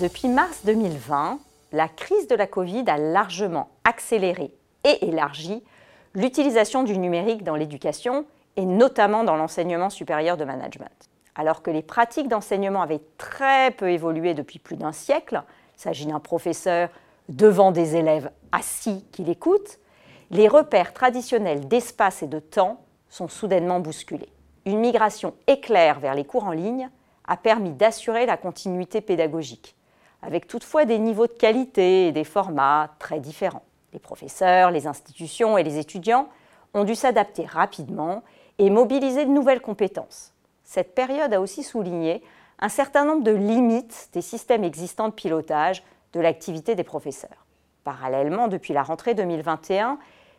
Depuis mars 2020, la crise de la Covid a largement accéléré et élargi l'utilisation du numérique dans l'éducation et notamment dans l'enseignement supérieur de management. Alors que les pratiques d'enseignement avaient très peu évolué depuis plus d'un siècle, s'agit d'un professeur devant des élèves assis qui l'écoutent, les repères traditionnels d'espace et de temps sont soudainement bousculés. Une migration éclair vers les cours en ligne a permis d'assurer la continuité pédagogique avec toutefois des niveaux de qualité et des formats très différents. Les professeurs, les institutions et les étudiants ont dû s'adapter rapidement et mobiliser de nouvelles compétences. Cette période a aussi souligné un certain nombre de limites des systèmes existants de pilotage de l'activité des professeurs. Parallèlement, depuis la rentrée 2021,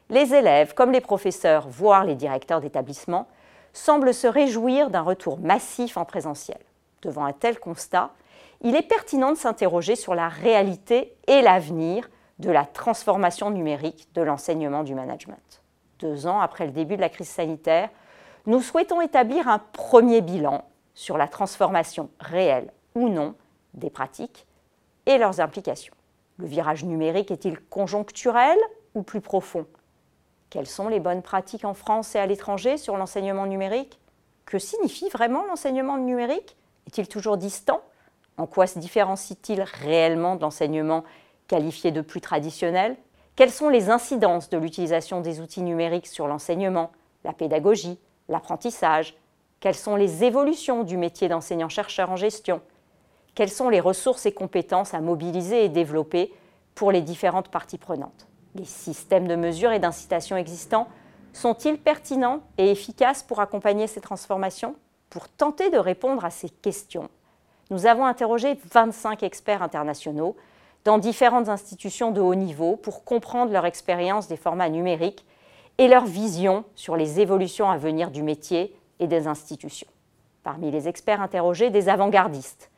les élèves, comme les professeurs, voire les directeurs d'établissement, semblent se réjouir d'un retour massif en présentiel. Devant un tel constat, il est pertinent de s'interroger sur la réalité et l'avenir de la transformation numérique de l'enseignement du management. Deux ans après le début de la crise sanitaire, nous souhaitons établir un premier bilan sur la transformation réelle ou non des pratiques et leurs implications. Le virage numérique est-il conjoncturel ou plus profond? Quelles sont les bonnes pratiques en France et à l'étranger sur l'enseignement numérique? Que signifie vraiment l'enseignement numérique? Est-il toujours distant? En quoi se différencie-t-il réellement de l'enseignement qualifié de plus traditionnel Quelles sont les incidences de l'utilisation des outils numériques sur l'enseignement, la pédagogie, l'apprentissage? Quelles sont les évolutions du métier d'enseignant-chercheur en gestion? Quelles sont les ressources et compétences à mobiliser et développer pour les différentes parties prenantes Les systèmes de mesure et d'incitation existants sont-ils pertinents et efficaces pour accompagner ces transformations? Pour tenter de répondre à ces questions, nous avons interrogé 25 experts internationaux dans différentes institutions de haut niveau pour comprendre leur expérience des formats numériques et leur vision sur les évolutions à venir du métier et des institutions. Parmi les experts interrogés, des avant-gardistes,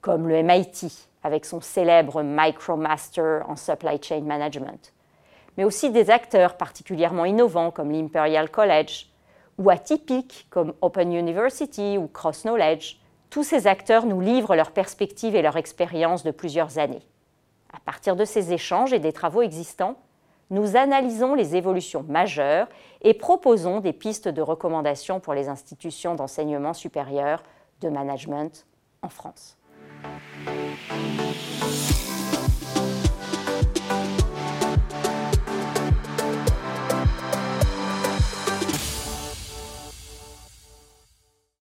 comme le MIT avec son célèbre MicroMaster en Supply Chain Management, mais aussi des acteurs particulièrement innovants comme l'Imperial College, ou atypiques comme Open University ou Cross Knowledge, tous ces acteurs nous livrent leurs perspectives et leur expérience de plusieurs années. À partir de ces échanges et des travaux existants, nous analysons les évolutions majeures et proposons des pistes de recommandation pour les institutions d'enseignement supérieur de management en France. Thank you.